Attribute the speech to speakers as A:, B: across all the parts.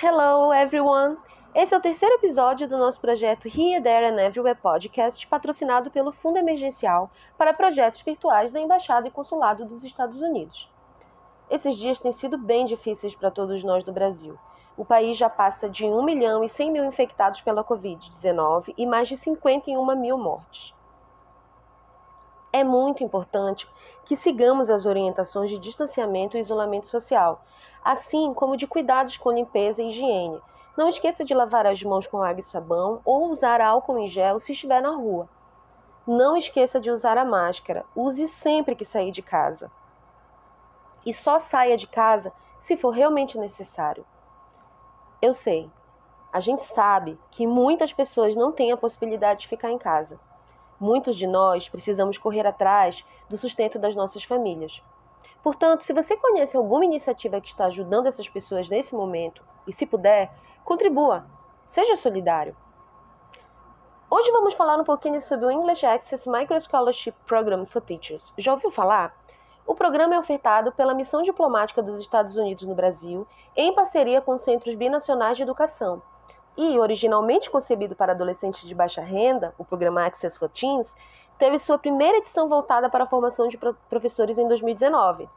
A: Hello everyone! Esse é o terceiro episódio do nosso projeto Here, There and Everywhere Podcast, patrocinado pelo Fundo Emergencial para Projetos Virtuais da Embaixada e Consulado dos Estados Unidos. Esses dias têm sido bem difíceis para todos nós do Brasil. O país já passa de 1 milhão e 100 mil infectados pela Covid-19 e mais de 51 mil mortes. É muito importante que sigamos as orientações de distanciamento e isolamento social, assim como de cuidados com limpeza e higiene. Não esqueça de lavar as mãos com água e sabão ou usar álcool em gel se estiver na rua. Não esqueça de usar a máscara. Use sempre que sair de casa e só saia de casa se for realmente necessário. Eu sei, a gente sabe que muitas pessoas não têm a possibilidade de ficar em casa. Muitos de nós precisamos correr atrás do sustento das nossas famílias. Portanto, se você conhece alguma iniciativa que está ajudando essas pessoas nesse momento, e se puder, contribua, seja solidário. Hoje vamos falar um pouquinho sobre o English Access Micro Scholarship Program for Teachers. Já ouviu falar? O programa é ofertado pela Missão Diplomática dos Estados Unidos no Brasil, em parceria com centros binacionais de educação. E, originalmente concebido para adolescentes de baixa renda, o programa Access for Teens teve sua primeira edição voltada para a formação de professores em 2019.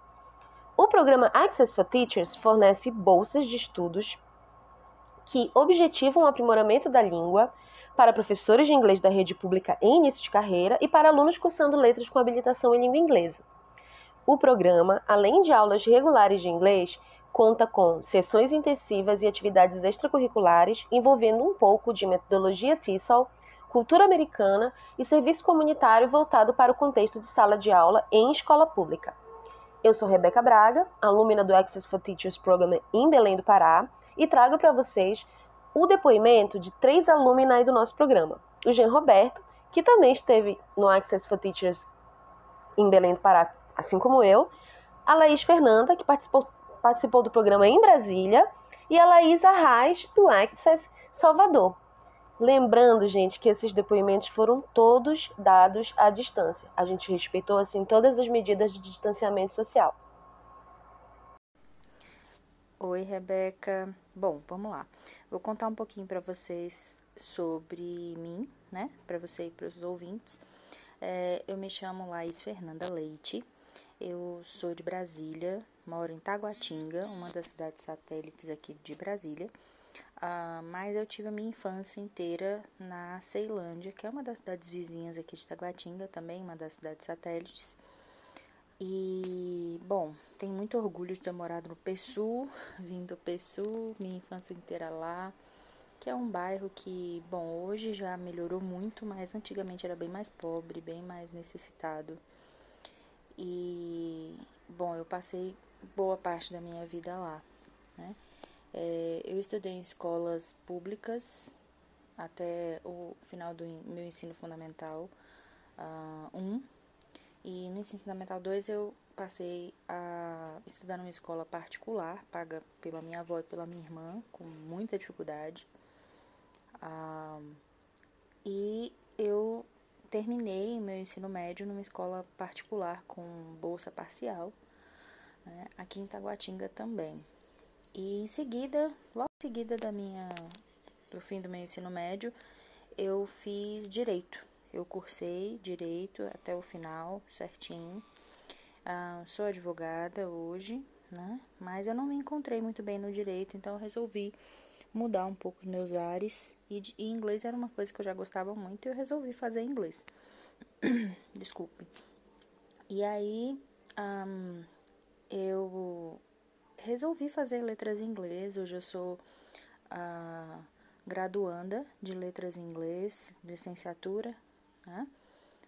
A: O programa Access for Teachers fornece bolsas de estudos que objetivam o aprimoramento da língua para professores de inglês da rede pública em início de carreira e para alunos cursando letras com habilitação em língua inglesa. O programa, além de aulas regulares de inglês, conta com sessões intensivas e atividades extracurriculares envolvendo um pouco de metodologia TESOL, cultura americana e serviço comunitário voltado para o contexto de sala de aula em escola pública. Eu sou Rebeca Braga, alumna do Access for Teachers Program em Belém do Pará, e trago para vocês o depoimento de três alumni do nosso programa. O Jean Roberto, que também esteve no Access for Teachers em Belém do Pará assim como eu, a Laís Fernanda, que participou, participou do programa em Brasília, e a Laís Arraes, do Access Salvador. Lembrando, gente, que esses depoimentos foram todos dados à distância. A gente respeitou, assim, todas as medidas de distanciamento social.
B: Oi, Rebeca. Bom, vamos lá. Vou contar um pouquinho para vocês sobre mim, né? Para você e para os ouvintes. É, eu me chamo Laís Fernanda Leite, eu sou de Brasília, moro em Taguatinga, uma das cidades satélites aqui de Brasília. Uh, mas eu tive a minha infância inteira na Ceilândia, que é uma das cidades vizinhas aqui de Taguatinga, também uma das cidades satélites. E, bom, tenho muito orgulho de ter morado no Pessu, vindo do Pessu, minha infância inteira lá, que é um bairro que, bom, hoje já melhorou muito, mas antigamente era bem mais pobre, bem mais necessitado. E, bom, eu passei boa parte da minha vida lá, né? É, eu estudei em escolas públicas até o final do meu ensino fundamental 1. Uh, um, e no ensino fundamental 2 eu passei a estudar numa escola particular, paga pela minha avó e pela minha irmã, com muita dificuldade. Uh, e eu terminei meu ensino médio numa escola particular com bolsa parcial, né, aqui em Taguatinga também. E em seguida, logo em seguida da minha, do fim do meu ensino médio, eu fiz direito. Eu cursei direito até o final, certinho. Ah, sou advogada hoje, né? Mas eu não me encontrei muito bem no direito, então resolvi mudar um pouco os meus ares. E, e inglês era uma coisa que eu já gostava muito e eu resolvi fazer inglês. Desculpe. E aí um, eu resolvi fazer letras em inglês. Hoje eu sou uh, graduanda de letras em inglês, licenciatura, né?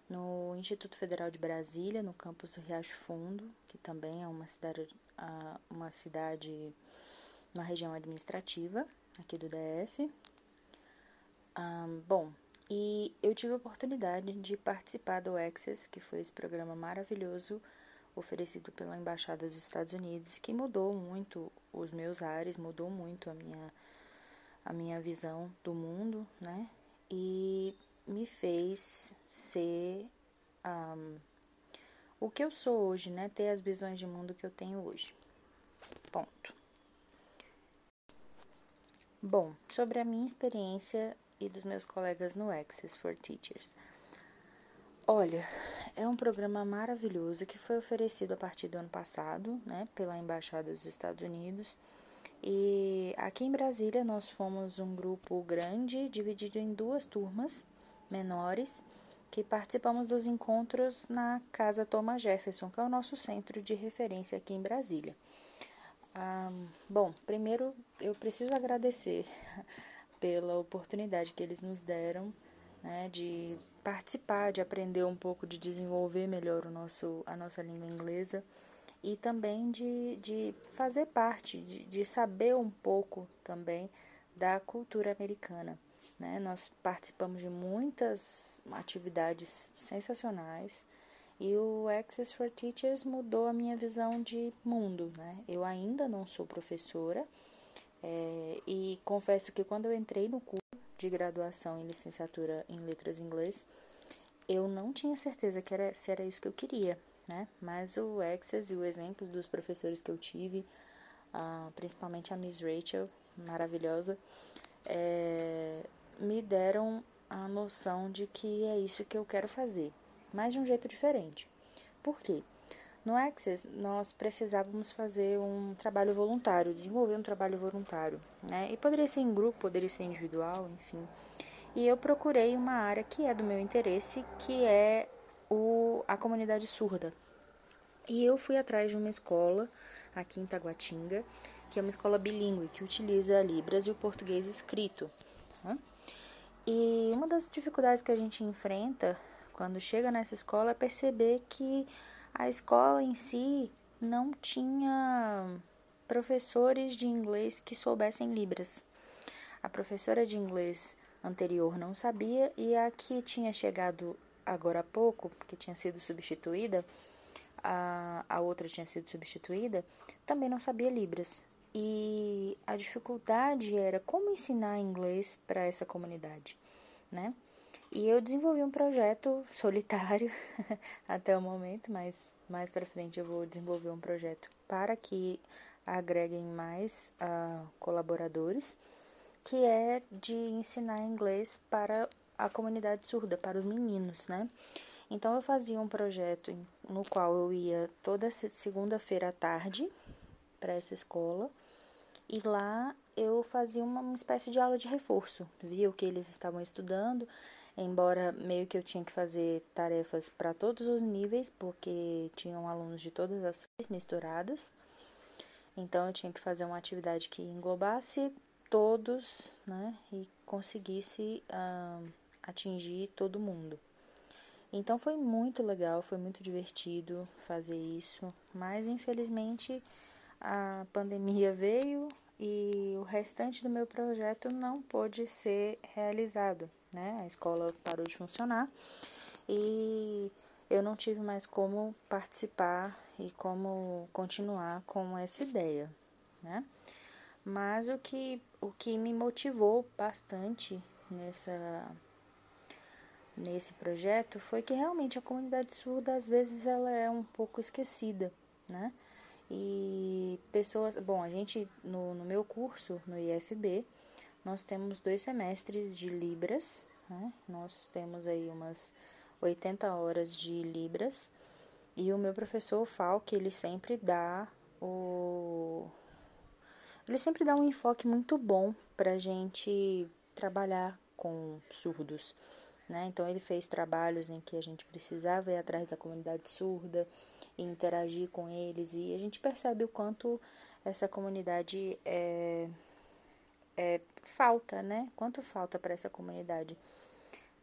B: no Instituto Federal de Brasília, no campus do Riacho Fundo, que também é uma cidade, uh, uma cidade, uma região administrativa aqui do DF. Um, bom, e eu tive a oportunidade de participar do Access, que foi esse programa maravilhoso oferecido pela Embaixada dos Estados Unidos, que mudou muito os meus ares, mudou muito a minha, a minha visão do mundo, né? E me fez ser um, o que eu sou hoje, né? Ter as visões de mundo que eu tenho hoje. Ponto. Bom, sobre a minha experiência e dos meus colegas no Access for Teachers. Olha, é um programa maravilhoso que foi oferecido a partir do ano passado, né, pela Embaixada dos Estados Unidos. E aqui em Brasília nós fomos um grupo grande, dividido em duas turmas menores, que participamos dos encontros na Casa Thomas Jefferson, que é o nosso centro de referência aqui em Brasília. Ah, bom, primeiro eu preciso agradecer pela oportunidade que eles nos deram né, de participar, de aprender um pouco, de desenvolver melhor o nosso, a nossa língua inglesa e também de, de fazer parte, de, de saber um pouco também da cultura americana. Né? Nós participamos de muitas atividades sensacionais e o Access for Teachers mudou a minha visão de mundo. Né? Eu ainda não sou professora é, e confesso que quando eu entrei no curso, de graduação em licenciatura em letras em inglês, eu não tinha certeza que era, se era isso que eu queria, né? Mas o Access e o exemplo dos professores que eu tive, principalmente a Miss Rachel, maravilhosa, é, me deram a noção de que é isso que eu quero fazer, mas de um jeito diferente. Por quê? No Access, nós precisávamos fazer um trabalho voluntário, desenvolver um trabalho voluntário, né? E poderia ser em grupo, poderia ser individual, enfim. E eu procurei uma área que é do meu interesse, que é o, a comunidade surda. E eu fui atrás de uma escola aqui em Taguatinga, que é uma escola bilíngue, que utiliza Libras e o português escrito. Né? E uma das dificuldades que a gente enfrenta quando chega nessa escola é perceber que a escola em si não tinha professores de inglês que soubessem Libras. A professora de inglês anterior não sabia e a que tinha chegado agora há pouco, que tinha sido substituída, a, a outra tinha sido substituída, também não sabia Libras. E a dificuldade era como ensinar inglês para essa comunidade, né? E eu desenvolvi um projeto solitário até o momento, mas mais para frente eu vou desenvolver um projeto para que agreguem mais uh, colaboradores, que é de ensinar inglês para a comunidade surda, para os meninos, né? Então eu fazia um projeto no qual eu ia toda segunda-feira à tarde para essa escola e lá eu fazia uma espécie de aula de reforço, via o que eles estavam estudando embora meio que eu tinha que fazer tarefas para todos os níveis, porque tinham alunos de todas as séries misturadas. Então eu tinha que fazer uma atividade que englobasse todos, né, e conseguisse uh, atingir todo mundo. Então foi muito legal, foi muito divertido fazer isso, mas infelizmente a pandemia veio e o restante do meu projeto não pôde ser realizado né? A escola parou de funcionar e eu não tive mais como participar e como continuar com essa ideia, né? Mas o que, o que me motivou bastante nessa nesse projeto foi que realmente a comunidade surda às vezes ela é um pouco esquecida, né? E pessoas, bom, a gente no, no meu curso no IFB, nós temos dois semestres de Libras, né? Nós temos aí umas 80 horas de Libras. E o meu professor Falk, ele sempre dá o ele sempre dá um enfoque muito bom pra gente trabalhar com surdos, né? Então ele fez trabalhos em que a gente precisava ir atrás da comunidade surda e interagir com eles e a gente percebe o quanto essa comunidade é é, falta, né? Quanto falta para essa comunidade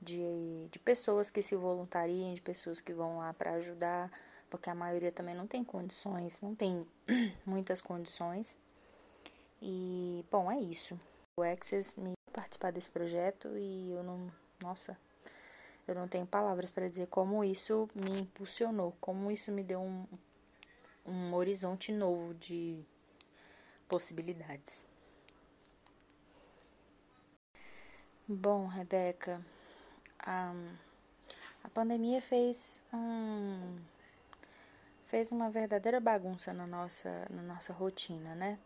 B: de, de pessoas que se voluntariem, de pessoas que vão lá para ajudar, porque a maioria também não tem condições, não tem muitas condições. E, bom, é isso. O Access me participar desse projeto e eu não, nossa, eu não tenho palavras para dizer como isso me impulsionou, como isso me deu um, um horizonte novo de possibilidades. Bom, Rebeca, a, a pandemia fez um, fez uma verdadeira bagunça na nossa, na nossa rotina, né?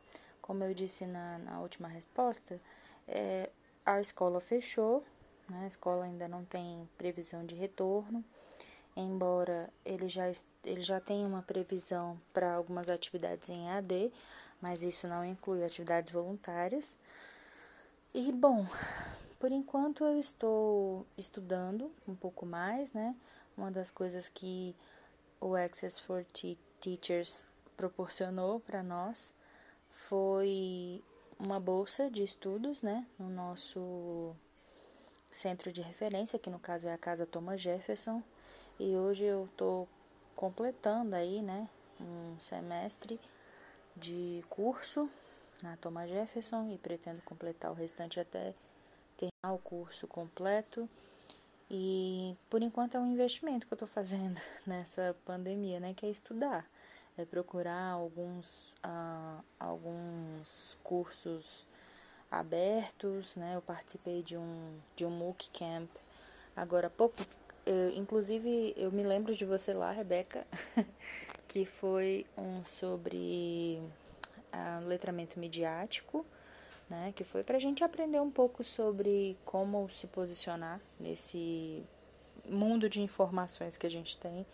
B: Como eu disse na, na última resposta, é, a escola fechou, né? a escola ainda não tem previsão de retorno, embora ele já, ele já tenha uma previsão para algumas atividades em AD, mas isso não inclui atividades voluntárias. E bom, por enquanto eu estou estudando um pouco mais, né? Uma das coisas que o Access for Teachers proporcionou para nós foi uma bolsa de estudos, né, no nosso centro de referência, que no caso é a Casa Thomas Jefferson, e hoje eu estou completando aí, né, um semestre de curso na Thomas Jefferson e pretendo completar o restante até terminar o curso completo. E por enquanto é um investimento que eu estou fazendo nessa pandemia, né? Que é estudar, é procurar alguns, uh, alguns cursos abertos, né? Eu participei de um, de um MOOC Camp agora há pouco. Eu, inclusive, eu me lembro de você lá, Rebeca, que foi um sobre uh, letramento midiático né? Que foi para a gente aprender um pouco sobre como se posicionar nesse mundo de informações que a gente tem,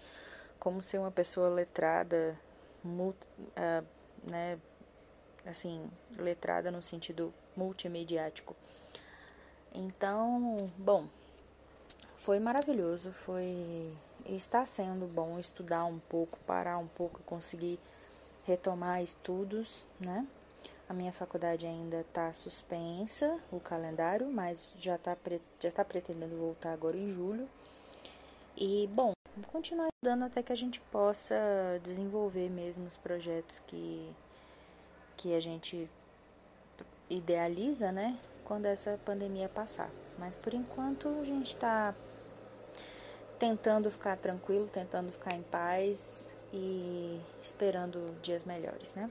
B: como ser uma pessoa letrada, multi, uh, né? Assim, letrada no sentido multimediático. Então, bom, foi maravilhoso, foi está sendo bom estudar um pouco, parar um pouco, conseguir retomar estudos, né? A minha faculdade ainda está suspensa, o calendário, mas já está já tá pretendendo voltar agora em julho. E, bom, continuar estudando até que a gente possa desenvolver mesmo os projetos que, que a gente idealiza, né? Quando essa pandemia passar. Mas por enquanto a gente está tentando ficar tranquilo, tentando ficar em paz e esperando dias melhores, né?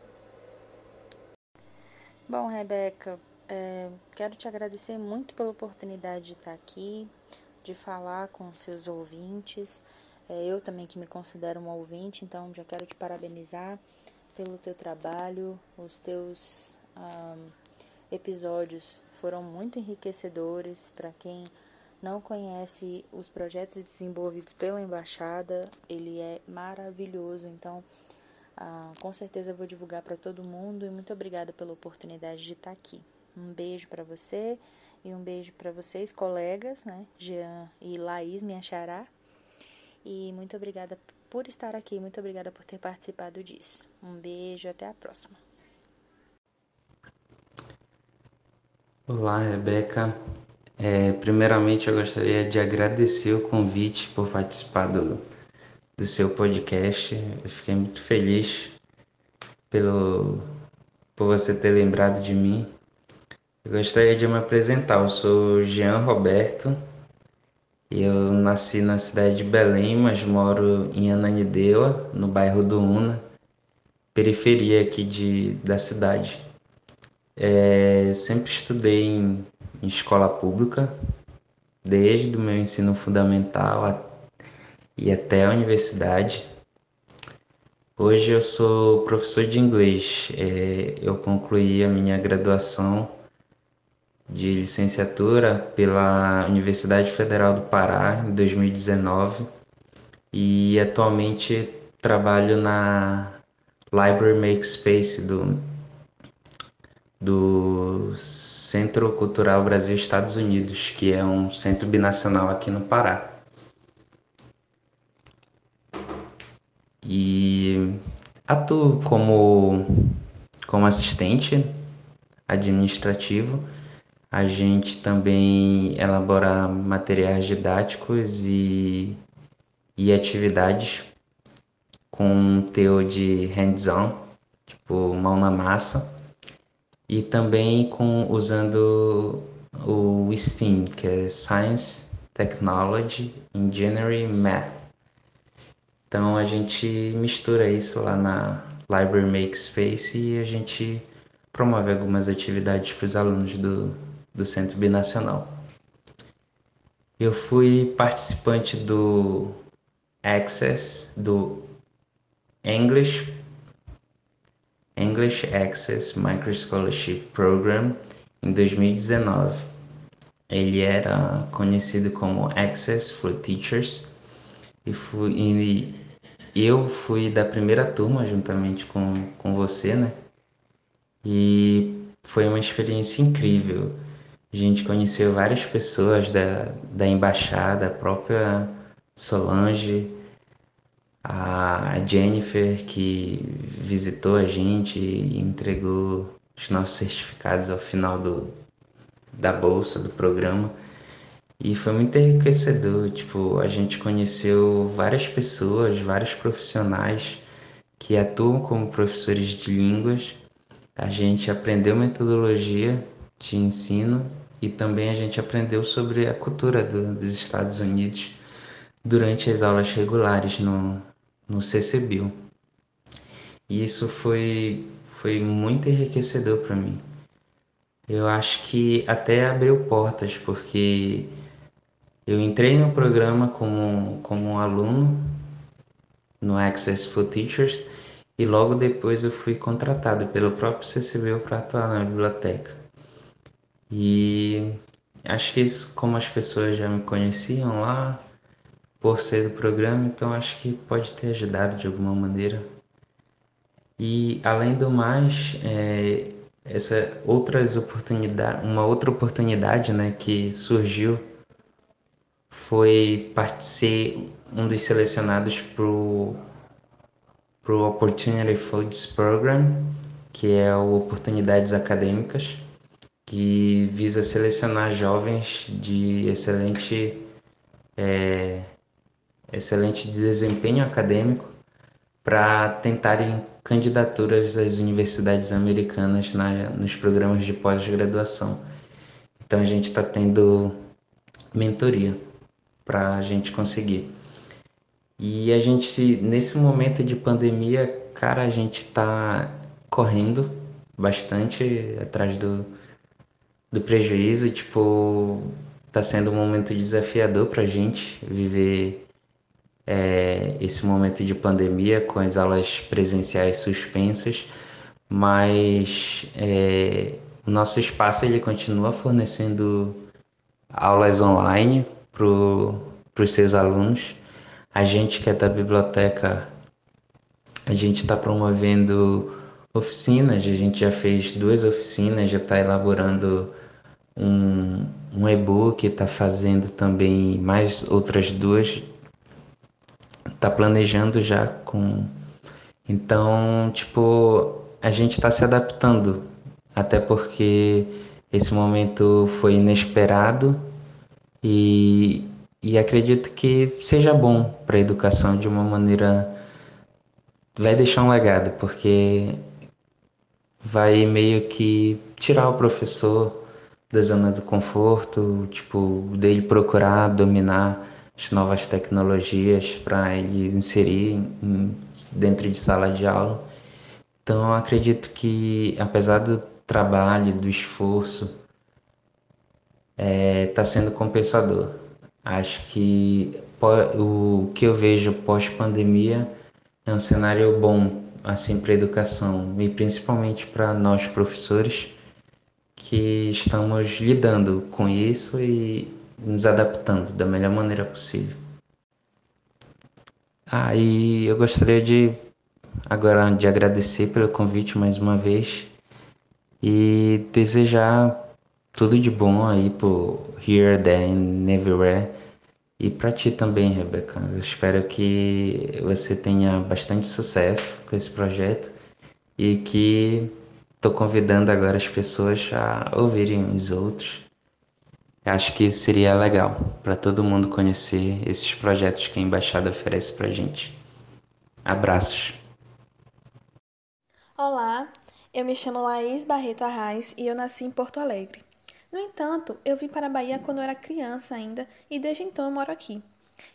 B: Bom, Rebeca, é, quero te agradecer muito pela oportunidade de estar aqui, de falar com seus ouvintes. É, eu também que me considero um ouvinte, então já quero te parabenizar pelo teu trabalho. Os teus episódios foram muito enriquecedores para quem não conhece os projetos desenvolvidos pela embaixada. Ele é maravilhoso, então ah, com certeza vou divulgar para todo mundo e muito obrigada pela oportunidade de estar aqui. Um beijo para você e um beijo para vocês, colegas, né? Jean e Laís, me achará. E muito obrigada por estar aqui, muito obrigada por ter participado disso. Um beijo, até a próxima.
C: Olá, Rebeca. É, primeiramente, eu gostaria de agradecer o convite por participar do do seu podcast. Eu fiquei muito feliz pelo por você ter lembrado de mim. Eu gostaria de me apresentar. Eu sou Jean Roberto. Eu nasci na cidade de Belém, mas moro em Ananindeua, no bairro do Una, periferia aqui de, da cidade. É, sempre estudei em, em escola pública, desde o meu ensino fundamental até e até a universidade. Hoje eu sou professor de inglês. É, eu concluí a minha graduação de licenciatura pela Universidade Federal do Pará em 2019 e atualmente trabalho na Library Makespace do, do Centro Cultural Brasil Estados Unidos, que é um centro binacional aqui no Pará. E atuo como, como assistente administrativo. A gente também elabora materiais didáticos e, e atividades com um teor de hands-on, tipo mão na massa, e também com usando o STEAM, que é Science, Technology, Engineering, Math. Então a gente mistura isso lá na Library Makespace e a gente promove algumas atividades para os alunos do, do Centro Binacional. Eu fui participante do Access, do English English Access Micro Scholarship Program em 2019. Ele era conhecido como Access for Teachers e, fui, e eu fui da primeira turma juntamente com, com você, né? E foi uma experiência incrível. A gente conheceu várias pessoas da, da embaixada, a própria Solange, a Jennifer que visitou a gente e entregou os nossos certificados ao final do, da bolsa do programa. E foi muito enriquecedor, tipo, a gente conheceu várias pessoas, vários profissionais que atuam como professores de línguas. A gente aprendeu metodologia de ensino e também a gente aprendeu sobre a cultura do, dos Estados Unidos durante as aulas regulares no, no CCBio. E isso foi, foi muito enriquecedor para mim. Eu acho que até abriu portas, porque eu entrei no programa como, como um aluno no Access for Teachers e logo depois eu fui contratado pelo próprio CCBio para atuar na biblioteca. E acho que isso, como as pessoas já me conheciam lá, por ser do programa, então acho que pode ter ajudado de alguma maneira. E além do mais, é, essa outras oportunidade, uma outra oportunidade, né, que surgiu foi ser um dos selecionados para o Opportunity Foods Program, que é o Oportunidades Acadêmicas que visa selecionar jovens de excelente, é, excelente desempenho acadêmico para tentarem candidaturas às universidades americanas na, nos programas de pós-graduação. Então a gente está tendo mentoria para a gente conseguir. E a gente, nesse momento de pandemia, cara, a gente está correndo bastante atrás do, do prejuízo, tipo, tá sendo um momento desafiador pra gente viver é, esse momento de pandemia com as aulas presenciais suspensas, mas é, o nosso espaço ele continua fornecendo aulas online para os seus alunos. A gente que é da biblioteca, a gente está promovendo oficinas, a gente já fez duas oficinas, já está elaborando um, um e-book, está fazendo também mais outras duas, está planejando já com. Então, tipo, a gente está se adaptando, até porque esse momento foi inesperado e, e acredito que seja bom para a educação de uma maneira. Vai deixar um legado, porque vai meio que tirar o professor da zona do conforto, tipo, dele procurar dominar as novas tecnologias para ele inserir em, dentro de sala de aula. Então, acredito que, apesar do trabalho, do esforço, está é, tá sendo compensador. Acho que o que eu vejo pós-pandemia é um cenário bom assim para a educação e principalmente para nós professores que estamos lidando com isso e nos adaptando da melhor maneira possível. Ah, e eu gostaria de agora de agradecer pelo convite mais uma vez e desejar tudo de bom aí por Here, There and Everywhere e para ti também, Rebeca. Eu espero que você tenha bastante sucesso com esse projeto e que Estou convidando agora as pessoas a ouvirem os outros. Acho que seria legal para todo mundo conhecer esses projetos que a embaixada oferece para gente. Abraços.
D: Olá, eu me chamo Laís Barreto Arraes e eu nasci em Porto Alegre. No entanto, eu vim para a Bahia quando eu era criança ainda e desde então eu moro aqui.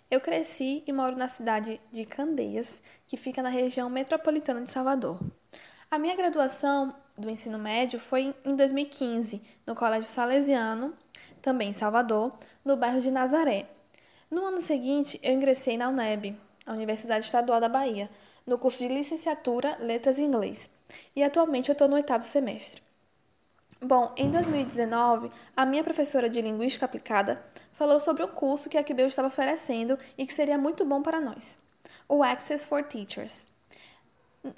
D: Eu cresci e moro na cidade de Candeias, que fica na região metropolitana de Salvador. A minha graduação do ensino médio foi em 2015, no Colégio Salesiano, também em Salvador, no bairro de Nazaré. No ano seguinte, eu ingressei na UNEB, a Universidade Estadual da Bahia, no curso de licenciatura Letras em Inglês, e atualmente eu estou no oitavo semestre. Bom, em 2019, a minha professora de Linguística Aplicada falou sobre um curso que a QBU estava oferecendo e que seria muito bom para nós, o Access for Teachers.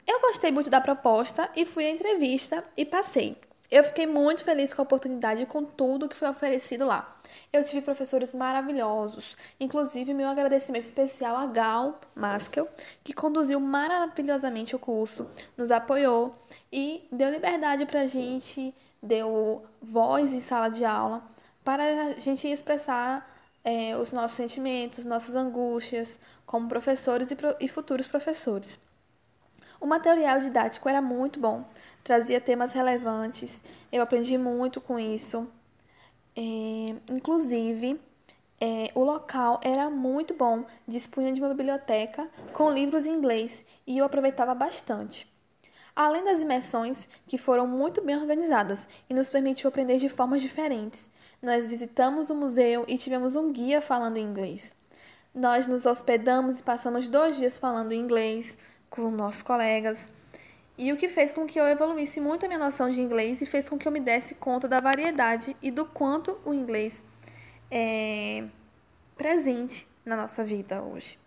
D: Eu gostei muito da proposta e fui à entrevista e passei. Eu fiquei muito feliz com a oportunidade e com tudo que foi oferecido lá. Eu tive professores maravilhosos, inclusive meu agradecimento especial a Gal Maskel, que conduziu maravilhosamente o curso, nos apoiou e deu liberdade para a gente, deu voz em sala de aula para a gente expressar é, os nossos sentimentos, nossas angústias como professores e, pro, e futuros professores. O material didático era muito bom, trazia temas relevantes, eu aprendi muito com isso. É, inclusive, é, o local era muito bom, dispunha de uma biblioteca com livros em inglês e eu aproveitava bastante. Além das imersões, que foram muito bem organizadas e nos permitiu aprender de formas diferentes, nós visitamos o museu e tivemos um guia falando inglês. Nós nos hospedamos e passamos dois dias falando inglês, com nossos colegas. E o que fez com que eu evoluísse muito a minha noção de inglês e fez com que eu me desse conta da variedade e do quanto o inglês é presente na nossa vida hoje.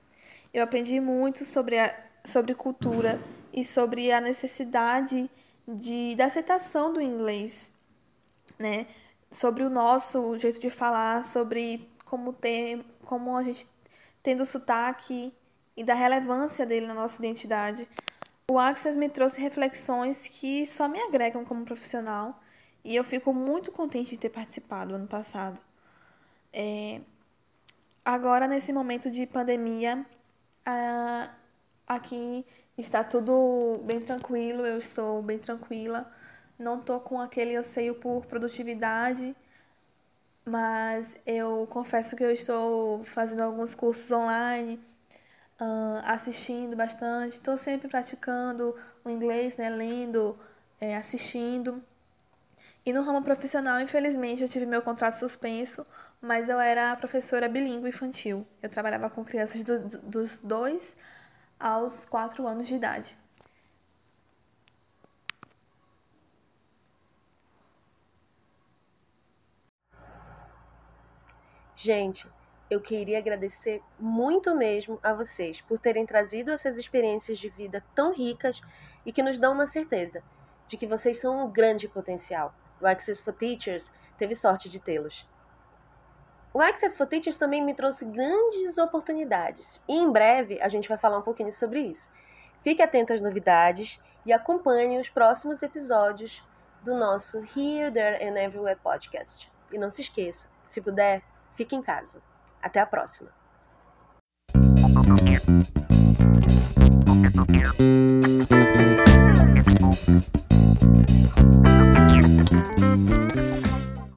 D: Eu aprendi muito sobre, a, sobre cultura e sobre a necessidade de, da aceitação do inglês, né? Sobre o nosso jeito de falar, sobre como ter, como a gente tendo sotaque e da relevância dele na nossa identidade. O Access me trouxe reflexões que só me agregam como profissional e eu fico muito contente de ter participado ano passado. É... Agora, nesse momento de pandemia, aqui está tudo bem tranquilo, eu estou bem tranquila, não estou com aquele anseio por produtividade, mas eu confesso que eu estou fazendo alguns cursos online uh, assistindo bastante, estou sempre praticando o inglês, né, lendo, é, assistindo. E no ramo profissional, infelizmente, eu tive meu contrato suspenso, mas eu era professora bilíngue infantil. Eu trabalhava com crianças do, dos 2 aos 4 anos de idade.
A: Gente, eu queria agradecer muito mesmo a vocês por terem trazido essas experiências de vida tão ricas e que nos dão uma certeza de que vocês são um grande potencial. O Access for Teachers teve sorte de tê-los. O Access for Teachers também me trouxe grandes oportunidades e em breve a gente vai falar um pouquinho sobre isso. Fique atento às novidades e acompanhe os próximos episódios do nosso Here, There and Everywhere podcast. E não se esqueça, se puder, fique em casa. Até a próxima!